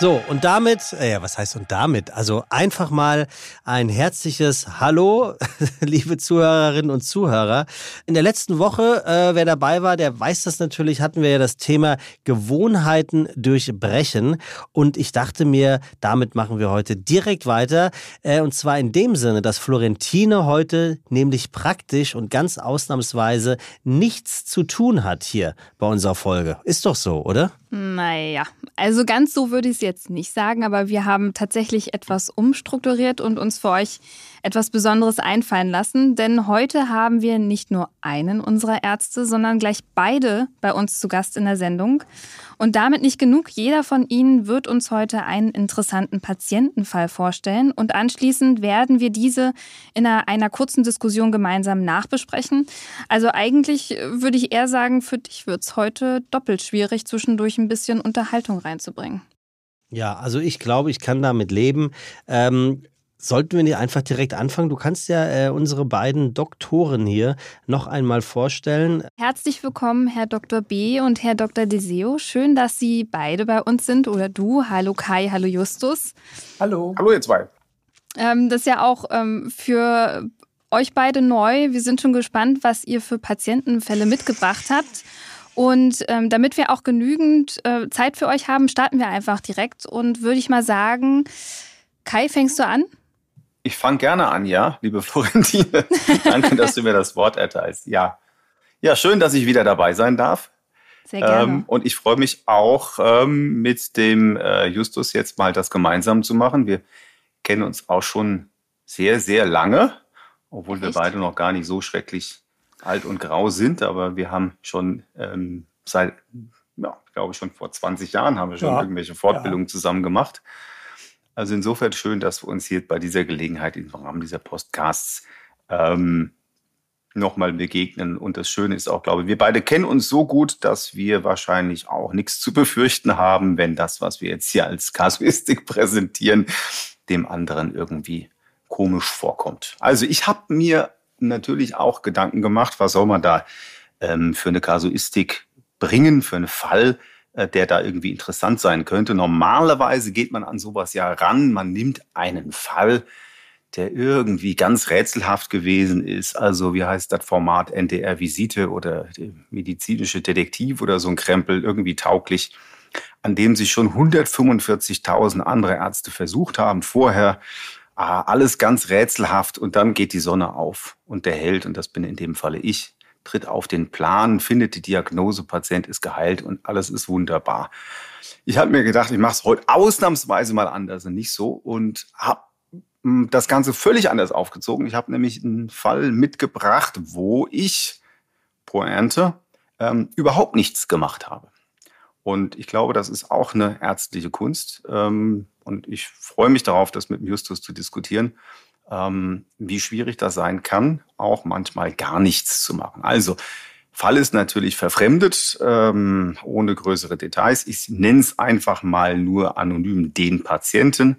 So, und damit, äh, was heißt und damit? Also einfach mal ein herzliches Hallo, liebe Zuhörerinnen und Zuhörer. In der letzten Woche, äh, wer dabei war, der weiß das natürlich, hatten wir ja das Thema Gewohnheiten durchbrechen. Und ich dachte mir, damit machen wir heute direkt weiter. Äh, und zwar in dem Sinne, dass Florentine heute nämlich praktisch und ganz ausnahmsweise nichts zu tun hat hier bei unserer Folge. Ist doch so, oder? Naja, also ganz so würde ich es jetzt nicht sagen, aber wir haben tatsächlich etwas umstrukturiert und uns für euch etwas Besonderes einfallen lassen, denn heute haben wir nicht nur einen unserer Ärzte, sondern gleich beide bei uns zu Gast in der Sendung. Und damit nicht genug, jeder von ihnen wird uns heute einen interessanten Patientenfall vorstellen und anschließend werden wir diese in einer, einer kurzen Diskussion gemeinsam nachbesprechen. Also eigentlich würde ich eher sagen, für dich wird es heute doppelt schwierig, zwischendurch ein bisschen Unterhaltung reinzubringen. Ja, also ich glaube, ich kann damit leben. Ähm, Sollten wir nicht einfach direkt anfangen? Du kannst ja äh, unsere beiden Doktoren hier noch einmal vorstellen. Herzlich willkommen, Herr Dr. B. und Herr Dr. Deseo. Schön, dass Sie beide bei uns sind oder du. Hallo Kai, hallo Justus. Hallo. Hallo ihr zwei. Ähm, das ist ja auch ähm, für euch beide neu. Wir sind schon gespannt, was ihr für Patientenfälle mitgebracht habt. Und ähm, damit wir auch genügend äh, Zeit für euch haben, starten wir einfach direkt. Und würde ich mal sagen, Kai, fängst du an? Ich fange gerne an, ja, liebe Florentine. Danke, dass du mir das Wort erteilst. Ja. Ja, schön, dass ich wieder dabei sein darf. Sehr gerne. Ähm, und ich freue mich auch, ähm, mit dem äh, Justus jetzt mal das gemeinsam zu machen. Wir kennen uns auch schon sehr, sehr lange, obwohl Echt? wir beide noch gar nicht so schrecklich alt und grau sind. Aber wir haben schon ähm, seit, ja, glaube ich, schon vor 20 Jahren haben wir schon ja. irgendwelche Fortbildungen ja. zusammen gemacht. Also insofern schön, dass wir uns hier bei dieser Gelegenheit im Rahmen dieser Podcasts ähm, nochmal begegnen. Und das Schöne ist auch, glaube ich, wir beide kennen uns so gut, dass wir wahrscheinlich auch nichts zu befürchten haben, wenn das, was wir jetzt hier als Kasuistik präsentieren, dem anderen irgendwie komisch vorkommt. Also ich habe mir natürlich auch Gedanken gemacht, was soll man da ähm, für eine Kasuistik bringen, für einen Fall, der da irgendwie interessant sein könnte. Normalerweise geht man an sowas ja ran, man nimmt einen Fall, der irgendwie ganz rätselhaft gewesen ist. Also wie heißt das Format NDR Visite oder medizinische Detektiv oder so ein Krempel, irgendwie tauglich, an dem sich schon 145.000 andere Ärzte versucht haben vorher. Ah, alles ganz rätselhaft und dann geht die Sonne auf und der Held, und das bin in dem Falle ich, tritt auf den Plan, findet die Diagnose, Patient ist geheilt und alles ist wunderbar. Ich habe mir gedacht, ich mache es heute ausnahmsweise mal anders und nicht so und habe hm, das Ganze völlig anders aufgezogen. Ich habe nämlich einen Fall mitgebracht, wo ich Pointe ähm, überhaupt nichts gemacht habe. Und ich glaube, das ist auch eine ärztliche Kunst. Ähm, und ich freue mich darauf, das mit Justus zu diskutieren ähm, wie schwierig das sein kann, auch manchmal gar nichts zu machen. Also, Fall ist natürlich verfremdet, ähm, ohne größere Details. Ich nenne es einfach mal nur anonym den Patienten.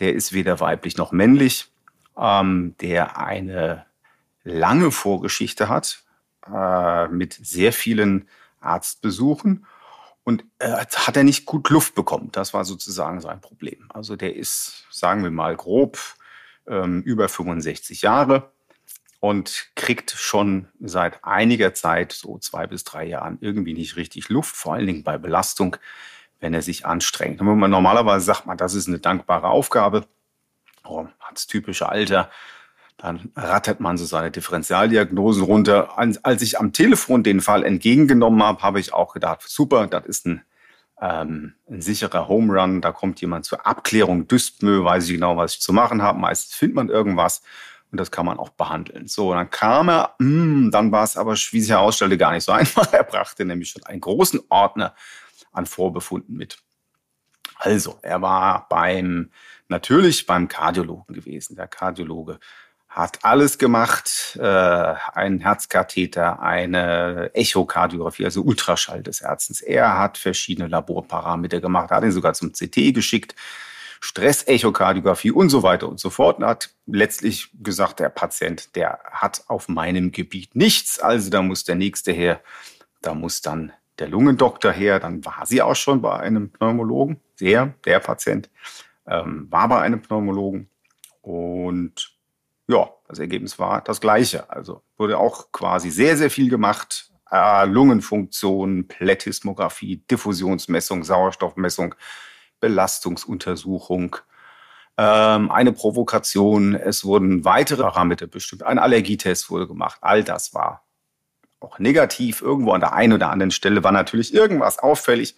Der ist weder weiblich noch männlich, ähm, der eine lange Vorgeschichte hat äh, mit sehr vielen Arztbesuchen und äh, hat er nicht gut Luft bekommen. Das war sozusagen sein Problem. Also der ist, sagen wir mal grob, ähm, über 65 Jahre und kriegt schon seit einiger Zeit, so zwei bis drei Jahren, irgendwie nicht richtig Luft, vor allen Dingen bei Belastung, wenn er sich anstrengt. Man normalerweise sagt, man, das ist eine dankbare Aufgabe, oh, hat das typische Alter, dann rattert man so seine Differentialdiagnosen runter. Als ich am Telefon den Fall entgegengenommen habe, habe ich auch gedacht, super, das ist ein ähm, ein sicherer Home Run. Da kommt jemand zur Abklärung Dyspnoe, weiß ich genau, was ich zu machen habe. Meistens findet man irgendwas und das kann man auch behandeln. So, dann kam er, mh, hm, dann war es aber, wie sich herausstellte, gar nicht so einfach. Er brachte nämlich schon einen großen Ordner an Vorbefunden mit. Also, er war beim, natürlich beim Kardiologen gewesen. Der Kardiologe hat alles gemacht, äh, ein Herzkatheter, eine Echokardiographie, also Ultraschall des Herzens. Er hat verschiedene Laborparameter gemacht, hat ihn sogar zum CT geschickt, Stressechokardiographie und so weiter und so fort. Und hat letztlich gesagt, der Patient, der hat auf meinem Gebiet nichts, also da muss der nächste her, da muss dann der Lungendoktor her, dann war sie auch schon bei einem Pneumologen, der, der Patient ähm, war bei einem Pneumologen. Und ja, das Ergebnis war das gleiche. Also wurde auch quasi sehr, sehr viel gemacht. Äh, Lungenfunktion, Plätismographie, Diffusionsmessung, Sauerstoffmessung, Belastungsuntersuchung, ähm, eine Provokation. Es wurden weitere Parameter bestimmt. Ein Allergietest wurde gemacht. All das war auch negativ. Irgendwo an der einen oder anderen Stelle war natürlich irgendwas auffällig.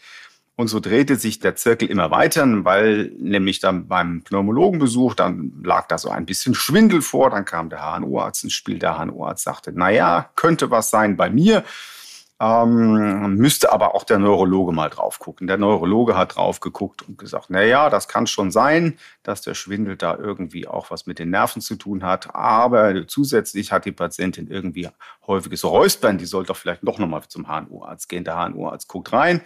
Und so drehte sich der Zirkel immer weiter, weil nämlich dann beim Pneumologenbesuch, dann lag da so ein bisschen Schwindel vor, dann kam der HNO-Arzt ins Spiel. Der HNO-Arzt sagte, naja, könnte was sein bei mir. Ähm, müsste aber auch der Neurologe mal drauf gucken. Der Neurologe hat drauf geguckt und gesagt, na ja, das kann schon sein, dass der Schwindel da irgendwie auch was mit den Nerven zu tun hat. Aber zusätzlich hat die Patientin irgendwie häufiges Räuspern. Die soll doch vielleicht noch mal zum HNO-Arzt gehen. Der HNO-Arzt guckt rein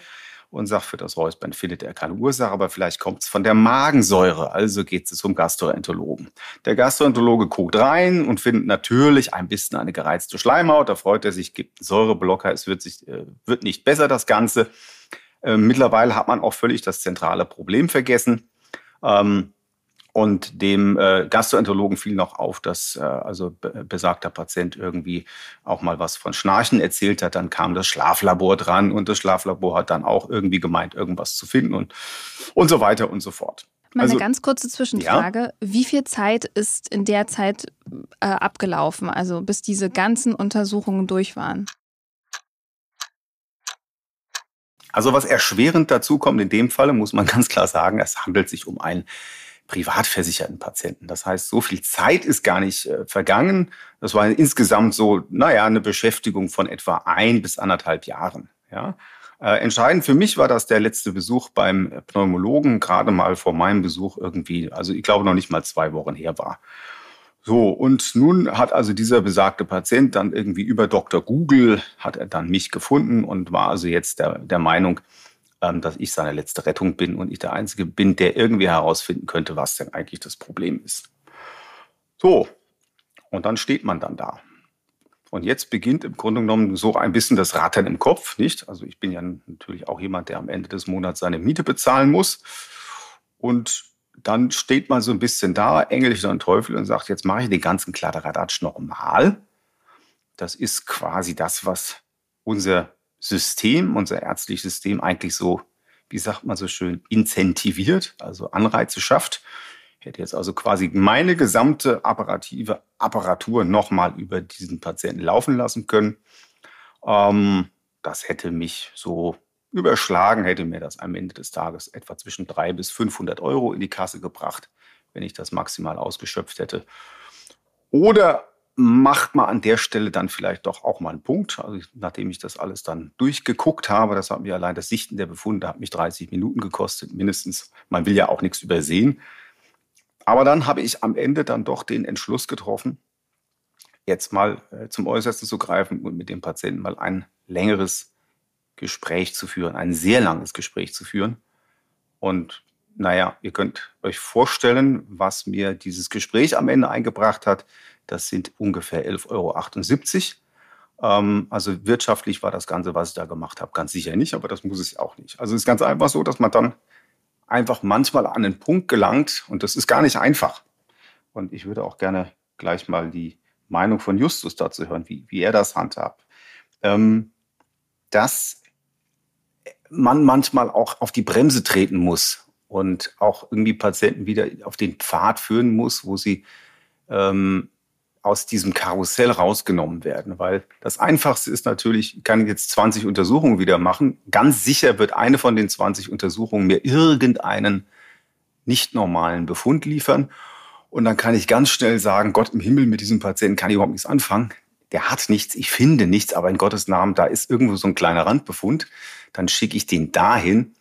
und sagt, für das Räuspern findet er keine Ursache, aber vielleicht kommt es von der Magensäure, also geht es zum Gastroenterologen. Der Gastroenterologe guckt rein und findet natürlich ein bisschen eine gereizte Schleimhaut, da freut er sich, gibt einen Säureblocker, es wird, sich, äh, wird nicht besser, das Ganze. Äh, mittlerweile hat man auch völlig das zentrale Problem vergessen. Ähm, und dem äh, Gastroenterologen fiel noch auf, dass äh, also besagter Patient irgendwie auch mal was von Schnarchen erzählt hat. Dann kam das Schlaflabor dran und das Schlaflabor hat dann auch irgendwie gemeint, irgendwas zu finden und, und so weiter und so fort. Mal also, eine ganz kurze Zwischenfrage. Ja? Wie viel Zeit ist in der Zeit äh, abgelaufen, also bis diese ganzen Untersuchungen durch waren? Also was erschwerend dazu kommt in dem Falle, muss man ganz klar sagen, es handelt sich um ein privat versicherten Patienten. Das heißt, so viel Zeit ist gar nicht äh, vergangen. Das war insgesamt so, naja, eine Beschäftigung von etwa ein bis anderthalb Jahren. Ja. Äh, entscheidend für mich war, dass der letzte Besuch beim Pneumologen gerade mal vor meinem Besuch irgendwie, also ich glaube noch nicht mal zwei Wochen her war. So, und nun hat also dieser besagte Patient dann irgendwie über Dr. Google, hat er dann mich gefunden und war also jetzt der, der Meinung, dass ich seine letzte Rettung bin und ich der Einzige bin, der irgendwie herausfinden könnte, was denn eigentlich das Problem ist. So, und dann steht man dann da. Und jetzt beginnt im Grunde genommen so ein bisschen das Rattern im Kopf, nicht? Also ich bin ja natürlich auch jemand, der am Ende des Monats seine Miete bezahlen muss. Und dann steht man so ein bisschen da, Engel und Teufel, und sagt, jetzt mache ich den ganzen Kladderadatsch nochmal. Das ist quasi das, was unser System, unser ärztliches System eigentlich so, wie sagt man so schön, incentiviert, also Anreize schafft. Ich hätte jetzt also quasi meine gesamte apparative Apparatur nochmal über diesen Patienten laufen lassen können. Ähm, das hätte mich so überschlagen, hätte mir das am Ende des Tages etwa zwischen 300 bis 500 Euro in die Kasse gebracht, wenn ich das maximal ausgeschöpft hätte. Oder macht man an der Stelle dann vielleicht doch auch mal einen Punkt. Also nachdem ich das alles dann durchgeguckt habe, das hat mir allein das Sichten der Befunde hat mich 30 Minuten gekostet, mindestens. Man will ja auch nichts übersehen. Aber dann habe ich am Ende dann doch den Entschluss getroffen, jetzt mal äh, zum Äußersten zu greifen und mit dem Patienten mal ein längeres Gespräch zu führen, ein sehr langes Gespräch zu führen. Und naja, ihr könnt euch vorstellen, was mir dieses Gespräch am Ende eingebracht hat. Das sind ungefähr 11,78 Euro. Ähm, also wirtschaftlich war das Ganze, was ich da gemacht habe, ganz sicher nicht, aber das muss es auch nicht. Also es ist ganz einfach so, dass man dann einfach manchmal an den Punkt gelangt und das ist gar nicht einfach. Und ich würde auch gerne gleich mal die Meinung von Justus dazu hören, wie, wie er das handhabt. Ähm, dass man manchmal auch auf die Bremse treten muss und auch irgendwie Patienten wieder auf den Pfad führen muss, wo sie ähm, aus diesem Karussell rausgenommen werden. Weil das Einfachste ist natürlich, ich kann jetzt 20 Untersuchungen wieder machen. Ganz sicher wird eine von den 20 Untersuchungen mir irgendeinen nicht normalen Befund liefern. Und dann kann ich ganz schnell sagen, Gott im Himmel, mit diesem Patienten kann ich überhaupt nichts anfangen. Der hat nichts, ich finde nichts, aber in Gottes Namen, da ist irgendwo so ein kleiner Randbefund. Dann schicke ich den dahin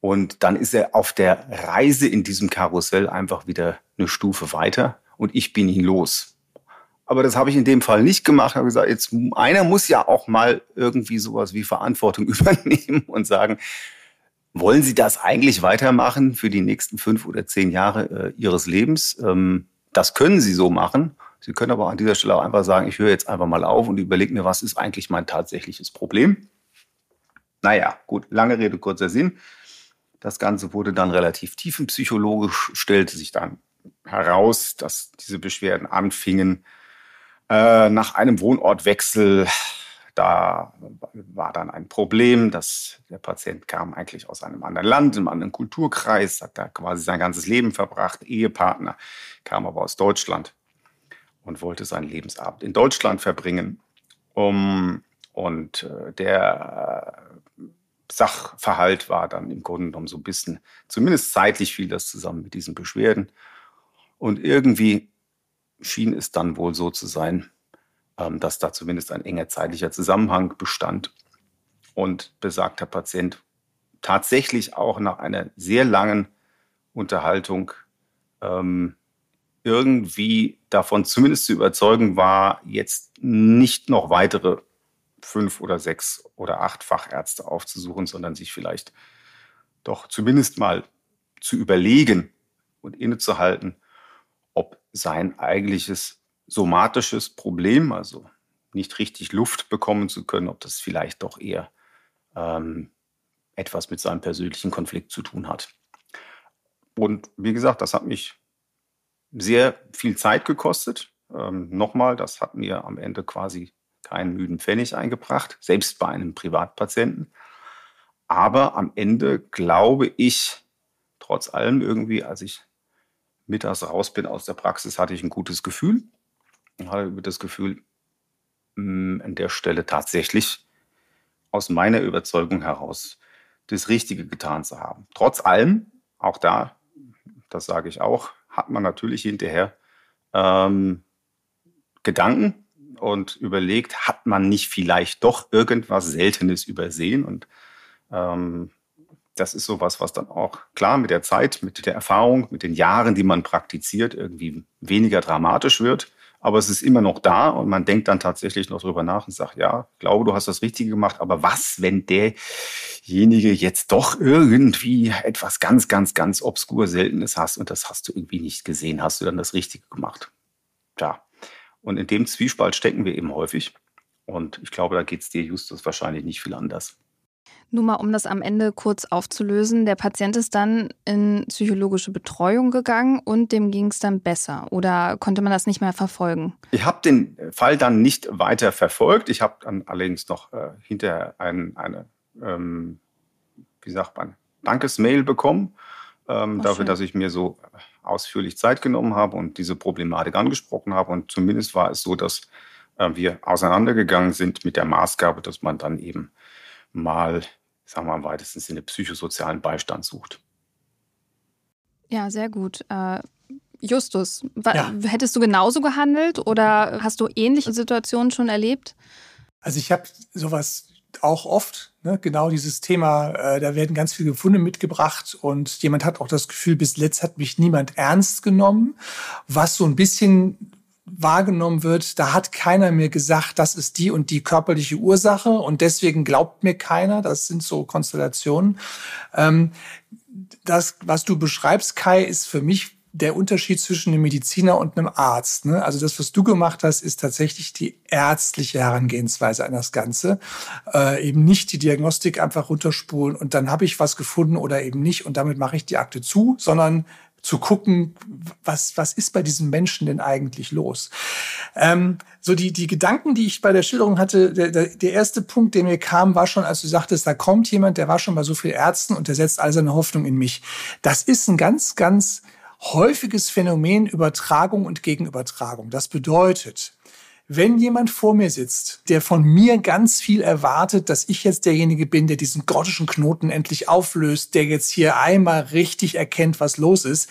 und dann ist er auf der Reise in diesem Karussell einfach wieder eine Stufe weiter und ich bin ihn los. Aber das habe ich in dem Fall nicht gemacht. Ich habe gesagt, jetzt einer muss ja auch mal irgendwie sowas wie Verantwortung übernehmen und sagen, wollen Sie das eigentlich weitermachen für die nächsten fünf oder zehn Jahre äh, Ihres Lebens? Ähm, das können Sie so machen. Sie können aber an dieser Stelle auch einfach sagen, ich höre jetzt einfach mal auf und überlege mir, was ist eigentlich mein tatsächliches Problem. Naja, gut, lange Rede, kurzer Sinn. Das Ganze wurde dann relativ tiefenpsychologisch, stellte sich dann heraus, dass diese Beschwerden anfingen äh, nach einem Wohnortwechsel. Da war dann ein Problem, dass der Patient kam eigentlich aus einem anderen Land, einem anderen Kulturkreis, hat da quasi sein ganzes Leben verbracht, Ehepartner, kam aber aus Deutschland und wollte seinen Lebensabend in Deutschland verbringen. Um, und äh, der Sachverhalt war dann im Grunde genommen so ein bisschen, zumindest zeitlich fiel das zusammen mit diesen Beschwerden. Und irgendwie schien es dann wohl so zu sein, ähm, dass da zumindest ein enger zeitlicher Zusammenhang bestand. Und besagter Patient tatsächlich auch nach einer sehr langen Unterhaltung ähm, irgendwie davon zumindest zu überzeugen war, jetzt nicht noch weitere fünf oder sechs oder acht Fachärzte aufzusuchen, sondern sich vielleicht doch zumindest mal zu überlegen und innezuhalten, sein eigentliches somatisches Problem, also nicht richtig Luft bekommen zu können, ob das vielleicht doch eher ähm, etwas mit seinem persönlichen Konflikt zu tun hat. Und wie gesagt, das hat mich sehr viel Zeit gekostet. Ähm, nochmal, das hat mir am Ende quasi keinen müden Pfennig eingebracht, selbst bei einem Privatpatienten. Aber am Ende glaube ich, trotz allem irgendwie, als ich mittags raus bin aus der Praxis, hatte ich ein gutes Gefühl. Ich hatte das Gefühl, mm, an der Stelle tatsächlich aus meiner Überzeugung heraus das Richtige getan zu haben. Trotz allem, auch da, das sage ich auch, hat man natürlich hinterher ähm, Gedanken, und überlegt, hat man nicht vielleicht doch irgendwas Seltenes übersehen? Und ähm, das ist sowas, was dann auch klar mit der Zeit, mit der Erfahrung, mit den Jahren, die man praktiziert, irgendwie weniger dramatisch wird. Aber es ist immer noch da und man denkt dann tatsächlich noch drüber nach und sagt, ja, glaube, du hast das Richtige gemacht, aber was, wenn derjenige jetzt doch irgendwie etwas ganz, ganz, ganz obskur Seltenes hast und das hast du irgendwie nicht gesehen, hast du dann das Richtige gemacht? Ja, und in dem Zwiespalt stecken wir eben häufig. Und ich glaube, da geht es dir, Justus, wahrscheinlich nicht viel anders. Nur mal, um das am Ende kurz aufzulösen. Der Patient ist dann in psychologische Betreuung gegangen und dem ging es dann besser. Oder konnte man das nicht mehr verfolgen? Ich habe den Fall dann nicht weiter verfolgt. Ich habe dann allerdings noch äh, hinterher ein, eine, ähm, wie sagt man, Dankesmail bekommen, ähm, dafür, schön. dass ich mir so ausführlich Zeit genommen habe und diese Problematik angesprochen habe. Und zumindest war es so, dass äh, wir auseinandergegangen sind mit der Maßgabe, dass man dann eben mal, sagen wir mal im weitesten Sinne, psychosozialen Beistand sucht. Ja, sehr gut. Äh, Justus, ja. hättest du genauso gehandelt oder hast du ähnliche Situationen schon erlebt? Also ich habe sowas auch oft, ne? genau dieses Thema, äh, da werden ganz viele Gefunde mitgebracht und jemand hat auch das Gefühl, bis letzt hat mich niemand ernst genommen, was so ein bisschen wahrgenommen wird, da hat keiner mir gesagt, das ist die und die körperliche Ursache und deswegen glaubt mir keiner, das sind so Konstellationen. Ähm, das, was du beschreibst, Kai, ist für mich der Unterschied zwischen einem Mediziner und einem Arzt. Ne? Also das, was du gemacht hast, ist tatsächlich die ärztliche Herangehensweise an das Ganze. Äh, eben nicht die Diagnostik einfach runterspulen und dann habe ich was gefunden oder eben nicht und damit mache ich die Akte zu, sondern zu gucken, was, was ist bei diesem Menschen denn eigentlich los? Ähm, so die, die Gedanken, die ich bei der Schilderung hatte, der, der, der erste Punkt, der mir kam, war schon, als du sagtest, da kommt jemand, der war schon bei so vielen Ärzten und der setzt all seine Hoffnung in mich. Das ist ein ganz, ganz häufiges Phänomen Übertragung und Gegenübertragung. Das bedeutet, wenn jemand vor mir sitzt, der von mir ganz viel erwartet, dass ich jetzt derjenige bin, der diesen grottischen Knoten endlich auflöst, der jetzt hier einmal richtig erkennt, was los ist,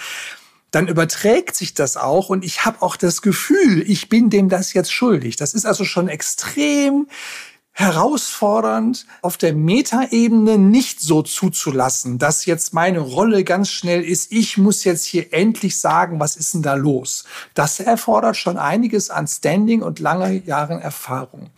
dann überträgt sich das auch und ich habe auch das Gefühl, ich bin dem das jetzt schuldig. Das ist also schon extrem herausfordernd, auf der Metaebene nicht so zuzulassen, dass jetzt meine Rolle ganz schnell ist, ich muss jetzt hier endlich sagen, was ist denn da los. Das erfordert schon einiges an Standing und lange Jahren Erfahrung.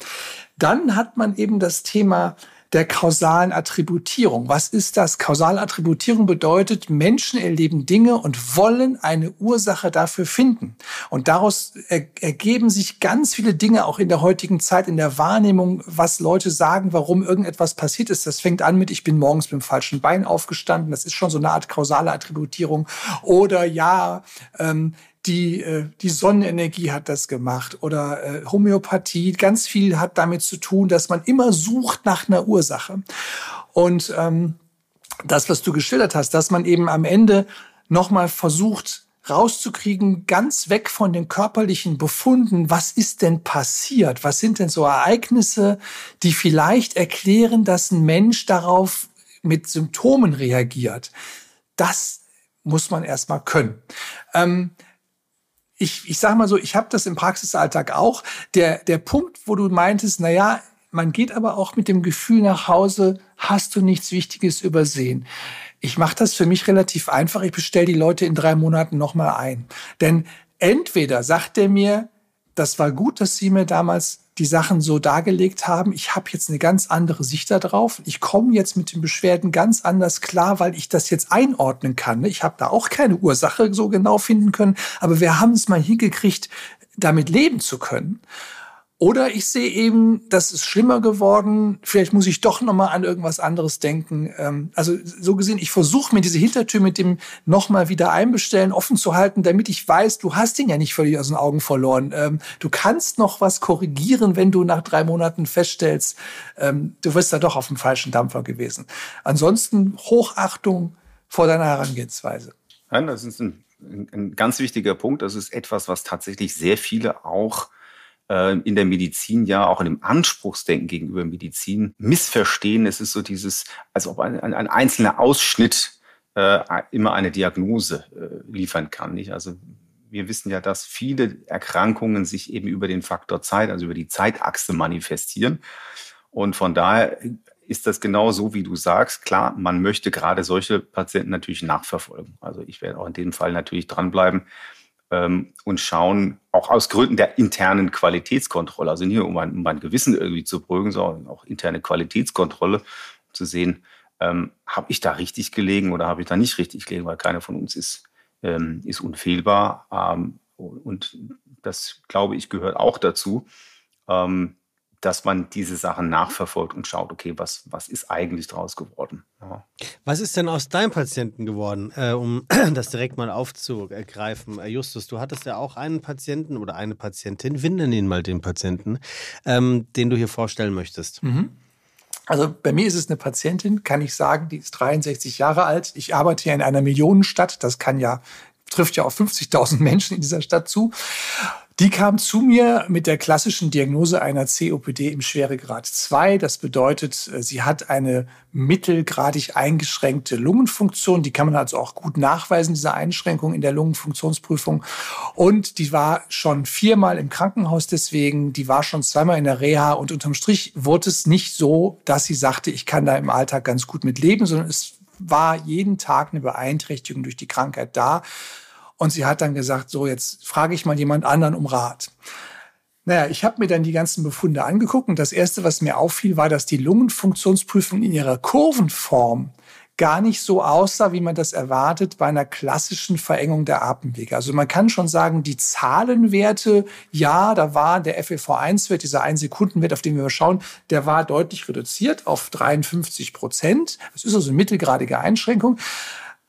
Dann hat man eben das Thema der kausalen Attributierung. Was ist das? Kausale Attributierung bedeutet, Menschen erleben Dinge und wollen eine Ursache dafür finden. Und daraus ergeben sich ganz viele Dinge auch in der heutigen Zeit in der Wahrnehmung, was Leute sagen, warum irgendetwas passiert ist. Das fängt an mit, ich bin morgens mit dem falschen Bein aufgestanden. Das ist schon so eine Art kausale Attributierung. Oder ja, ähm, die, äh, die Sonnenenergie hat das gemacht oder äh, Homöopathie. Ganz viel hat damit zu tun, dass man immer sucht nach einer Ursache. Und ähm, das, was du geschildert hast, dass man eben am Ende nochmal versucht, rauszukriegen, ganz weg von den körperlichen Befunden, was ist denn passiert? Was sind denn so Ereignisse, die vielleicht erklären, dass ein Mensch darauf mit Symptomen reagiert? Das muss man erstmal können. Ähm, ich, ich sage mal so, ich habe das im Praxisalltag auch. Der, der Punkt, wo du meintest, na ja, man geht aber auch mit dem Gefühl nach Hause, hast du nichts Wichtiges übersehen. Ich mache das für mich relativ einfach. Ich bestelle die Leute in drei Monaten nochmal ein. Denn entweder sagt er mir, das war gut, dass Sie mir damals die Sachen so dargelegt haben. Ich habe jetzt eine ganz andere Sicht darauf. Ich komme jetzt mit den Beschwerden ganz anders klar, weil ich das jetzt einordnen kann. Ich habe da auch keine Ursache so genau finden können, aber wir haben es mal hingekriegt, damit leben zu können. Oder ich sehe eben, das ist schlimmer geworden. Vielleicht muss ich doch noch mal an irgendwas anderes denken. Ähm, also so gesehen, ich versuche mir diese Hintertür mit dem noch mal wieder einbestellen offen zu halten, damit ich weiß, du hast ihn ja nicht völlig aus den Augen verloren. Ähm, du kannst noch was korrigieren, wenn du nach drei Monaten feststellst, ähm, du wirst da doch auf dem falschen Dampfer gewesen. Ansonsten Hochachtung vor deiner Herangehensweise. Ja, das ist ein, ein ganz wichtiger Punkt. Das ist etwas, was tatsächlich sehr viele auch äh, in der Medizin ja auch in dem Anspruchsdenken gegenüber Medizin missverstehen. Es ist so dieses, als ob ein, ein einzelner Ausschnitt äh, immer eine Diagnose äh, liefern kann. Nicht? Also wir wissen ja, dass viele Erkrankungen sich eben über den Faktor Zeit, also über die Zeitachse manifestieren. Und von daher ist das genau so, wie du sagst. Klar, man möchte gerade solche Patienten natürlich nachverfolgen. Also ich werde auch in dem Fall natürlich dranbleiben, ähm, und schauen, auch aus Gründen der internen Qualitätskontrolle, also nicht um mein, um mein Gewissen irgendwie zu beruhigen, sondern auch interne Qualitätskontrolle, zu sehen, ähm, habe ich da richtig gelegen oder habe ich da nicht richtig gelegen, weil keiner von uns ist, ähm, ist unfehlbar. Ähm, und das, glaube ich, gehört auch dazu. Ähm, dass man diese Sachen nachverfolgt und schaut, okay, was, was ist eigentlich draus geworden? Ja. Was ist denn aus deinem Patienten geworden, äh, um das direkt mal aufzugreifen? Äh, Justus, du hattest ja auch einen Patienten oder eine Patientin, wir nennen ihn mal den Patienten, ähm, den du hier vorstellen möchtest. Mhm. Also bei mir ist es eine Patientin, kann ich sagen, die ist 63 Jahre alt. Ich arbeite hier in einer Millionenstadt. Das kann ja trifft ja auf 50.000 Menschen in dieser Stadt zu. Die kam zu mir mit der klassischen Diagnose einer COPD im Schweregrad 2. Das bedeutet, äh, sie hat eine mittelgradig eingeschränkte Lungenfunktion. Die kann man also auch gut nachweisen, diese Einschränkung in der Lungenfunktionsprüfung. Und die war schon viermal im Krankenhaus deswegen. Die war schon zweimal in der Reha. Und unterm Strich wurde es nicht so, dass sie sagte, ich kann da im Alltag ganz gut mit leben, sondern es war jeden Tag eine Beeinträchtigung durch die Krankheit da. Und sie hat dann gesagt, so jetzt frage ich mal jemand anderen um Rat. Naja, ich habe mir dann die ganzen Befunde angeguckt und das Erste, was mir auffiel, war, dass die Lungenfunktionsprüfung in ihrer Kurvenform gar nicht so aussah, wie man das erwartet bei einer klassischen Verengung der Atemwege. Also man kann schon sagen, die Zahlenwerte, ja, da war der FEV1-Wert, dieser 1-Sekunden-Wert, auf den wir schauen, der war deutlich reduziert auf 53 Prozent. Das ist also eine mittelgradige Einschränkung.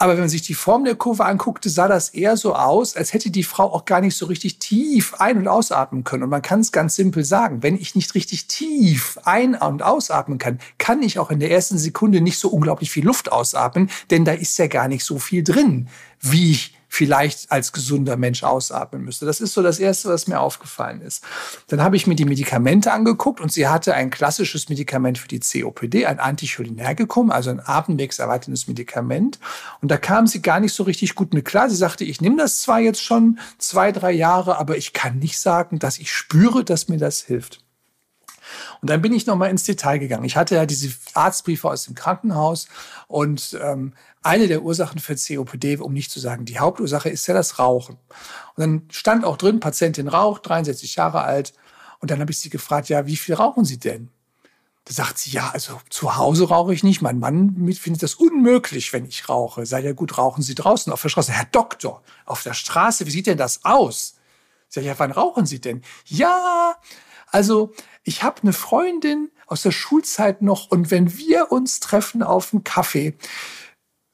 Aber wenn man sich die Form der Kurve anguckte, sah das eher so aus, als hätte die Frau auch gar nicht so richtig tief ein- und ausatmen können. Und man kann es ganz simpel sagen, wenn ich nicht richtig tief ein- und ausatmen kann, kann ich auch in der ersten Sekunde nicht so unglaublich viel Luft ausatmen, denn da ist ja gar nicht so viel drin, wie ich vielleicht als gesunder Mensch ausatmen müsste. Das ist so das Erste, was mir aufgefallen ist. Dann habe ich mir die Medikamente angeguckt und sie hatte ein klassisches Medikament für die COPD, ein Anticholinergikum, also ein atemwegserweiterndes Medikament. Und da kam sie gar nicht so richtig gut mit klar. Sie sagte, ich nehme das zwar jetzt schon zwei, drei Jahre, aber ich kann nicht sagen, dass ich spüre, dass mir das hilft. Und dann bin ich nochmal ins Detail gegangen. Ich hatte ja diese Arztbriefe aus dem Krankenhaus und ähm, eine der Ursachen für COPD, um nicht zu sagen die Hauptursache, ist ja das Rauchen. Und dann stand auch drin, Patientin raucht, 63 Jahre alt. Und dann habe ich sie gefragt, ja, wie viel rauchen Sie denn? Da sagt sie, ja, also zu Hause rauche ich nicht. Mein Mann findet das unmöglich, wenn ich rauche. Sei ja gut, rauchen Sie draußen auf der Straße. Herr Doktor, auf der Straße, wie sieht denn das aus? Sag ich, ja, wann rauchen Sie denn? Ja, also ich habe eine Freundin aus der Schulzeit noch und wenn wir uns treffen auf einen Kaffee,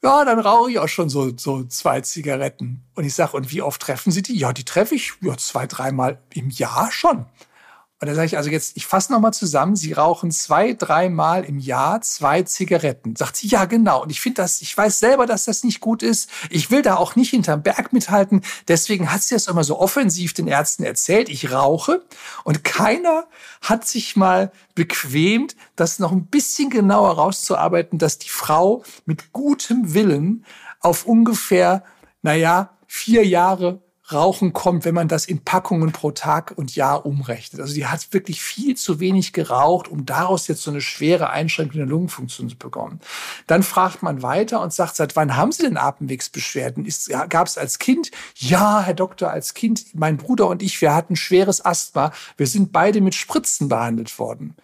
ja, dann rauche ich auch schon so, so zwei Zigaretten. Und ich sage, und wie oft treffen Sie die? Ja, die treffe ich ja, zwei, dreimal im Jahr schon. Und da sage ich also jetzt, ich fasse nochmal zusammen, Sie rauchen zwei, dreimal im Jahr zwei Zigaretten. Sagt sie, ja genau. Und ich finde das, ich weiß selber, dass das nicht gut ist. Ich will da auch nicht hinterm Berg mithalten. Deswegen hat sie das immer so offensiv den Ärzten erzählt. Ich rauche. Und keiner hat sich mal bequemt, das noch ein bisschen genauer rauszuarbeiten, dass die Frau mit gutem Willen auf ungefähr, naja, vier Jahre Rauchen kommt, wenn man das in Packungen pro Tag und Jahr umrechnet. Also die hat wirklich viel zu wenig geraucht, um daraus jetzt so eine schwere Einschränkung der Lungenfunktion zu bekommen. Dann fragt man weiter und sagt, seit wann haben Sie denn Atemwegsbeschwerden? Gab es als Kind? Ja, Herr Doktor, als Kind, mein Bruder und ich, wir hatten schweres Asthma. Wir sind beide mit Spritzen behandelt worden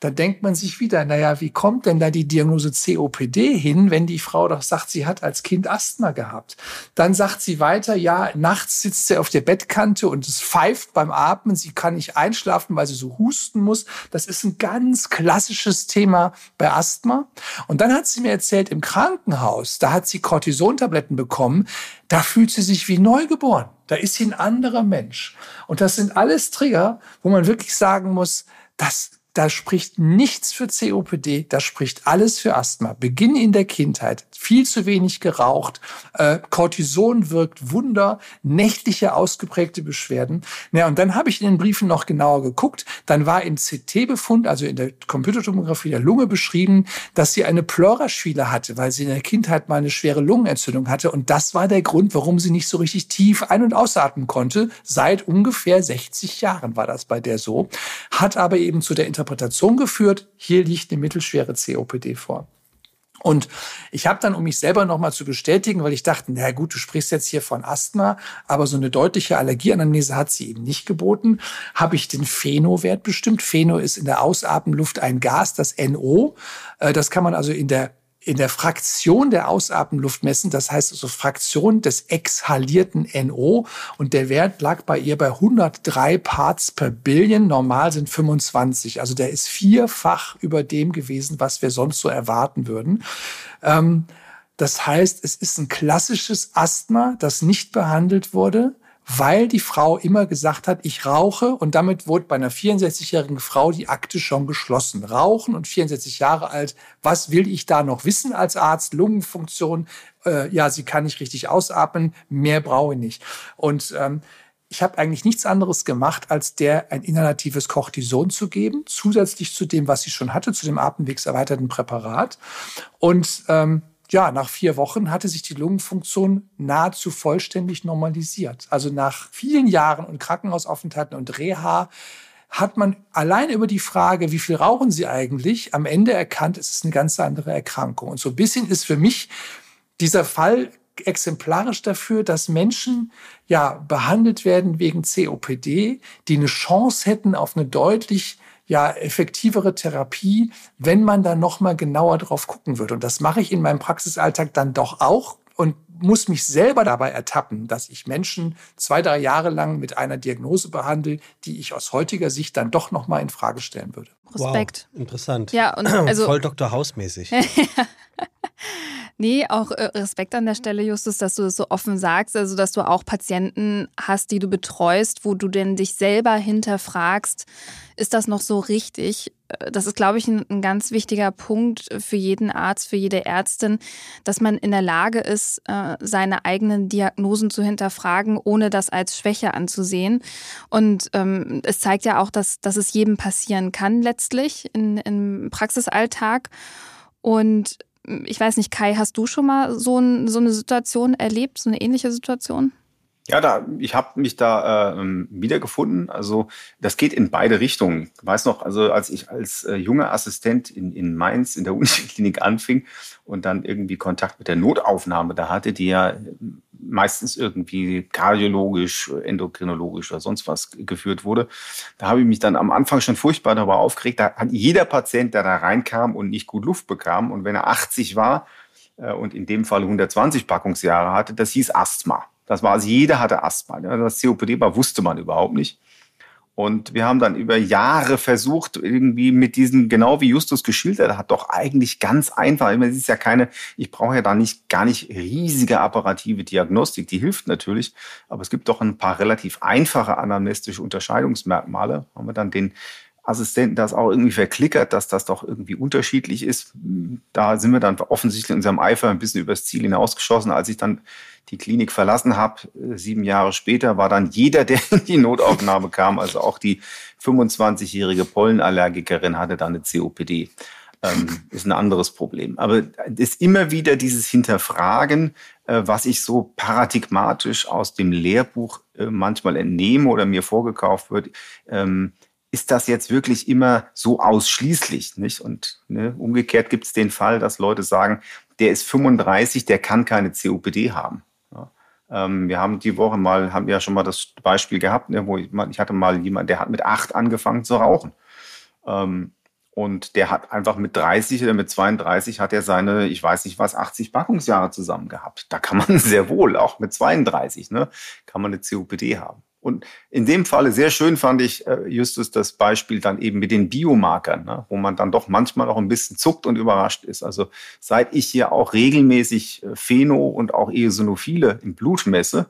da denkt man sich wieder, naja, wie kommt denn da die Diagnose COPD hin, wenn die Frau doch sagt, sie hat als Kind Asthma gehabt? Dann sagt sie weiter, ja, nachts sitzt sie auf der Bettkante und es pfeift beim Atmen, sie kann nicht einschlafen, weil sie so husten muss. Das ist ein ganz klassisches Thema bei Asthma. Und dann hat sie mir erzählt, im Krankenhaus, da hat sie Cortisontabletten bekommen, da fühlt sie sich wie neugeboren. Da ist sie ein anderer Mensch. Und das sind alles Trigger, wo man wirklich sagen muss, das da spricht nichts für COPD, da spricht alles für Asthma. Beginn in der Kindheit, viel zu wenig geraucht, äh, Cortison wirkt Wunder, nächtliche ausgeprägte Beschwerden. Ja, und dann habe ich in den Briefen noch genauer geguckt. Dann war im CT-Befund, also in der Computertomographie der Lunge beschrieben, dass sie eine Pleuraschwile hatte, weil sie in der Kindheit mal eine schwere Lungenentzündung hatte. Und das war der Grund, warum sie nicht so richtig tief ein- und ausatmen konnte. Seit ungefähr 60 Jahren war das bei der so. Hat aber eben zu der Interpretation geführt, hier liegt eine mittelschwere COPD vor. Und ich habe dann, um mich selber nochmal zu bestätigen, weil ich dachte, na gut, du sprichst jetzt hier von Asthma, aber so eine deutliche Allergieanamnese hat sie eben nicht geboten, habe ich den Pheno-Wert bestimmt. Pheno ist in der Ausatmenluft ein Gas, das NO. Äh, das kann man also in der in der Fraktion der Ausatmenluft messen, das heißt also Fraktion des exhalierten NO und der Wert lag bei ihr bei 103 Parts per Billion, normal sind 25, also der ist vierfach über dem gewesen, was wir sonst so erwarten würden. Ähm, das heißt, es ist ein klassisches Asthma, das nicht behandelt wurde weil die Frau immer gesagt hat, ich rauche und damit wurde bei einer 64-jährigen Frau die Akte schon geschlossen. Rauchen und 64 Jahre alt, was will ich da noch wissen als Arzt? Lungenfunktion, äh, ja, sie kann nicht richtig ausatmen, mehr brauche ich nicht. Und ähm, ich habe eigentlich nichts anderes gemacht, als der ein inhalatives Cortison zu geben, zusätzlich zu dem, was sie schon hatte, zu dem atemwegserweiterten Präparat. Und ähm, ja, nach vier Wochen hatte sich die Lungenfunktion nahezu vollständig normalisiert. Also nach vielen Jahren und Krankenhausaufenthalten und Reha hat man allein über die Frage, wie viel rauchen Sie eigentlich, am Ende erkannt, es ist eine ganz andere Erkrankung. Und so ein bisschen ist für mich dieser Fall exemplarisch dafür, dass Menschen ja behandelt werden wegen COPD, die eine Chance hätten auf eine deutlich ja effektivere Therapie, wenn man da noch mal genauer drauf gucken würde. Und das mache ich in meinem Praxisalltag dann doch auch und muss mich selber dabei ertappen, dass ich Menschen zwei, drei Jahre lang mit einer Diagnose behandle, die ich aus heutiger Sicht dann doch noch mal in Frage stellen würde. Respekt. Wow, interessant. Ja, und also voll Dr. Hausmäßig. Nee, auch äh, Respekt an der Stelle, Justus, dass du das so offen sagst, also dass du auch Patienten hast, die du betreust, wo du denn dich selber hinterfragst, ist das noch so richtig? Äh, das ist, glaube ich, ein, ein ganz wichtiger Punkt für jeden Arzt, für jede Ärztin, dass man in der Lage ist, äh, seine eigenen Diagnosen zu hinterfragen, ohne das als Schwäche anzusehen. Und ähm, es zeigt ja auch, dass, dass es jedem passieren kann letztlich in, im Praxisalltag. Und ich weiß nicht, Kai, hast du schon mal so, ein, so eine Situation erlebt, so eine ähnliche Situation? Ja, da, ich habe mich da äh, wiedergefunden. Also das geht in beide Richtungen. Ich weiß noch, also als ich als äh, junger Assistent in, in Mainz in der Uniklinik anfing und dann irgendwie Kontakt mit der Notaufnahme da hatte, die ja meistens irgendwie kardiologisch, endokrinologisch oder sonst was geführt wurde. Da habe ich mich dann am Anfang schon furchtbar darüber aufgeregt. Da hat jeder Patient, der da reinkam und nicht gut Luft bekam und wenn er 80 war äh, und in dem Fall 120 Packungsjahre hatte, das hieß Asthma. Das war also jeder hatte Asthma. Das COPD war, wusste man überhaupt nicht. Und wir haben dann über Jahre versucht, irgendwie mit diesen, genau wie Justus geschildert hat, doch eigentlich ganz einfach. Es ist ja keine, ich brauche ja da nicht, gar nicht riesige apparative Diagnostik, die hilft natürlich, aber es gibt doch ein paar relativ einfache anamnestische Unterscheidungsmerkmale. Haben wir dann den Assistenten das auch irgendwie verklickert, dass das doch irgendwie unterschiedlich ist. Da sind wir dann offensichtlich in unserem Eifer ein bisschen übers Ziel hinausgeschossen. Als ich dann die Klinik verlassen habe, äh, sieben Jahre später, war dann jeder, der in die Notaufnahme kam, also auch die 25-jährige Pollenallergikerin hatte dann eine COPD. Ähm, ist ein anderes Problem. Aber es ist immer wieder dieses Hinterfragen, äh, was ich so paradigmatisch aus dem Lehrbuch äh, manchmal entnehme oder mir vorgekauft wird. Ähm, ist das jetzt wirklich immer so ausschließlich? Nicht? Und ne, umgekehrt gibt es den Fall, dass Leute sagen, der ist 35, der kann keine COPD haben. Ähm, wir haben die Woche mal, haben ja schon mal das Beispiel gehabt, ne, wo ich, ich hatte mal jemanden, der hat mit acht angefangen zu rauchen. Ähm, und der hat einfach mit 30 oder mit 32 hat er seine, ich weiß nicht was, 80 Packungsjahre zusammen gehabt. Da kann man sehr wohl, auch mit 32, ne, kann man eine COPD haben. Und in dem Falle sehr schön fand ich, äh, Justus, das Beispiel dann eben mit den Biomarkern, ne, wo man dann doch manchmal auch ein bisschen zuckt und überrascht ist. Also seit ich hier auch regelmäßig äh, Pheno und auch Eosinophile im Blut messe,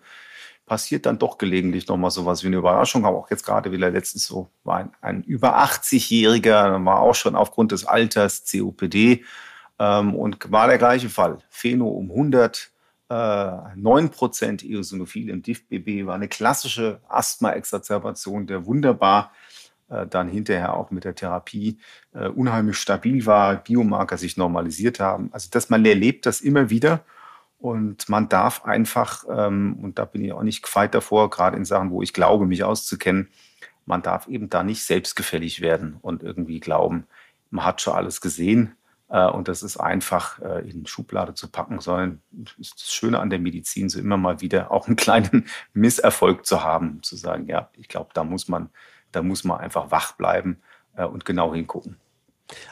passiert dann doch gelegentlich nochmal sowas wie eine Überraschung. Aber auch jetzt gerade wieder letztens so war ein, ein über 80-Jähriger, war auch schon aufgrund des Alters COPD ähm, und war der gleiche Fall. Pheno um 100 9% äh, Eosinophil im DIF-BB war eine klassische Asthma-Exazerbation, der wunderbar äh, dann hinterher auch mit der Therapie äh, unheimlich stabil war, Biomarker sich normalisiert haben. Also dass man erlebt das immer wieder und man darf einfach, ähm, und da bin ich auch nicht gefeit davor, gerade in Sachen, wo ich glaube, mich auszukennen, man darf eben da nicht selbstgefällig werden und irgendwie glauben, man hat schon alles gesehen. Äh, und das ist einfach äh, in Schublade zu packen, sondern ist das Schöne an der Medizin, so immer mal wieder auch einen kleinen Misserfolg zu haben, zu sagen, ja, ich glaube, da muss man, da muss man einfach wach bleiben äh, und genau hingucken.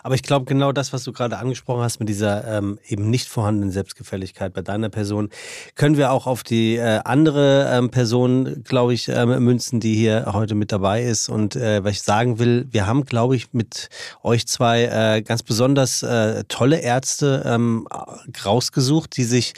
Aber ich glaube, genau das, was du gerade angesprochen hast mit dieser ähm, eben nicht vorhandenen Selbstgefälligkeit bei deiner Person, können wir auch auf die äh, andere ähm, Person, glaube ich, ähm, münzen, die hier heute mit dabei ist. Und äh, was ich sagen will, wir haben, glaube ich, mit euch zwei äh, ganz besonders äh, tolle Ärzte ähm, rausgesucht, die sich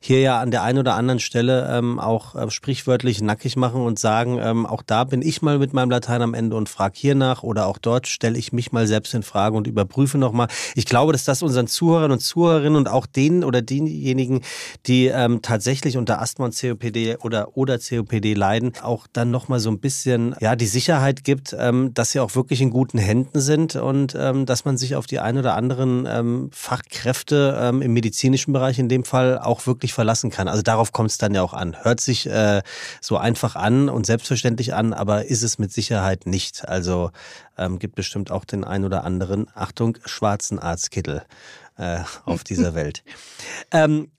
hier ja an der einen oder anderen Stelle ähm, auch äh, sprichwörtlich nackig machen und sagen, ähm, auch da bin ich mal mit meinem Latein am Ende und frage hier nach oder auch dort stelle ich mich mal selbst in Frage und überprüfe nochmal. Ich glaube, dass das unseren Zuhörern und Zuhörerinnen und auch denen oder denjenigen, die ähm, tatsächlich unter Asthma und COPD oder, oder COPD leiden, auch dann nochmal so ein bisschen ja, die Sicherheit gibt, ähm, dass sie auch wirklich in guten Händen sind und ähm, dass man sich auf die ein oder anderen ähm, Fachkräfte ähm, im medizinischen Bereich in dem Fall auch wirklich verlassen kann. Also darauf kommt es dann ja auch an. Hört sich äh, so einfach an und selbstverständlich an, aber ist es mit Sicherheit nicht. Also ähm, gibt bestimmt auch den ein oder anderen, Achtung, schwarzen Arztkittel äh, auf dieser Welt. Ähm,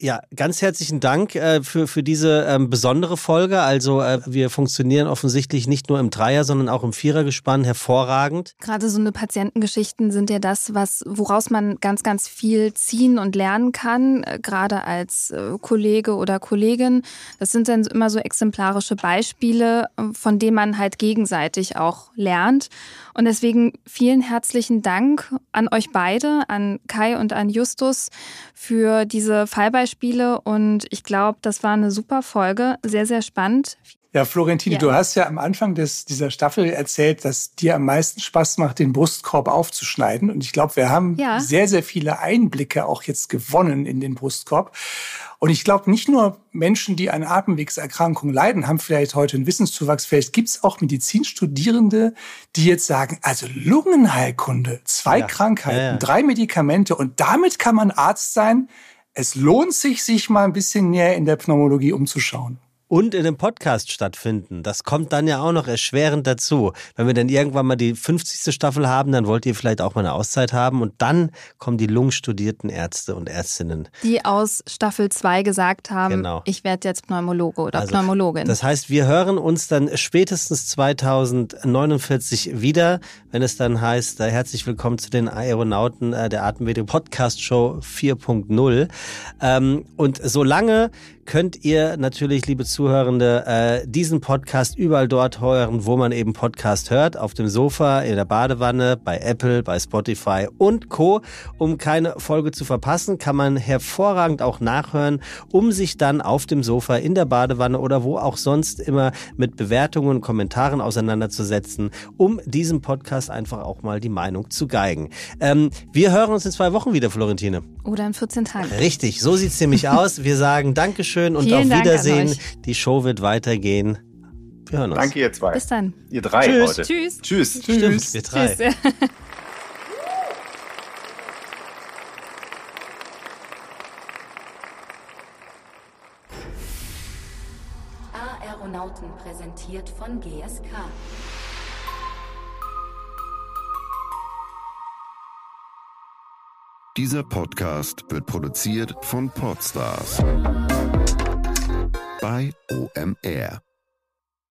ja, ganz herzlichen Dank äh, für, für diese ähm, besondere Folge. Also äh, wir funktionieren offensichtlich nicht nur im Dreier, sondern auch im Vierergespann hervorragend. Gerade so eine Patientengeschichten sind ja das, was woraus man ganz, ganz viel ziehen und lernen kann, äh, gerade als äh, Kollege oder Kollegin. Das sind dann immer so exemplarische Beispiele, äh, von denen man halt gegenseitig auch lernt. Und deswegen vielen herzlichen Dank an euch beide, an Kai und an Justus für diese Fallbeispiele. Und ich glaube, das war eine super Folge, sehr, sehr spannend. Ja, Florentine, ja. du hast ja am Anfang des, dieser Staffel erzählt, dass dir am meisten Spaß macht, den Brustkorb aufzuschneiden. Und ich glaube, wir haben ja. sehr, sehr viele Einblicke auch jetzt gewonnen in den Brustkorb. Und ich glaube, nicht nur Menschen, die an Atemwegserkrankungen leiden, haben vielleicht heute einen Wissenszuwachs. Vielleicht gibt es auch Medizinstudierende, die jetzt sagen, also Lungenheilkunde, zwei ja. Krankheiten, ja, ja. drei Medikamente und damit kann man Arzt sein. Es lohnt sich, sich mal ein bisschen näher in der Pneumologie umzuschauen. Und in einem Podcast stattfinden. Das kommt dann ja auch noch erschwerend dazu. Wenn wir dann irgendwann mal die 50. Staffel haben, dann wollt ihr vielleicht auch mal eine Auszeit haben und dann kommen die lungstudierten Ärzte und Ärztinnen. Die aus Staffel 2 gesagt haben, Genau. ich werde jetzt Pneumologe oder Also, Pneumologin. Das heißt, wir hören uns dann spätestens 2049 wieder, wenn es dann heißt, äh, herzlich willkommen zu den Aeronauten äh, der Atemwege Podcast Show 4.0. Ähm, und solange könnt ihr natürlich, liebe Zuhörende, äh, diesen Podcast überall dort hören, wo man eben Podcast hört, auf dem Sofa, in der Badewanne, bei Apple, bei Spotify und Co. Um keine Folge zu verpassen, kann man hervorragend auch nachhören, um sich dann auf dem Sofa, in der Badewanne oder wo auch sonst immer mit Bewertungen und Kommentaren auseinanderzusetzen, um diesem Podcast einfach auch mal die Meinung zu geigen. Ähm, wir hören uns in zwei Wochen wieder, Florentine. oder in 14 Tagen. Richtig, so sieht's nämlich aus. Wir sagen Dankeschön und Vielen auf Dank an Wiedersehen. Die Show wird weitergehen. Wir hören uns. Danke, ihr zwei. Bis dann. Ihr drei Tschüss. heute. Tschüss. Tschüss. Stimmt, wir drei. Tschüss. Aeronauten präsentiert von GSK. Dieser Podcast wird produziert von Podstars bei OMR.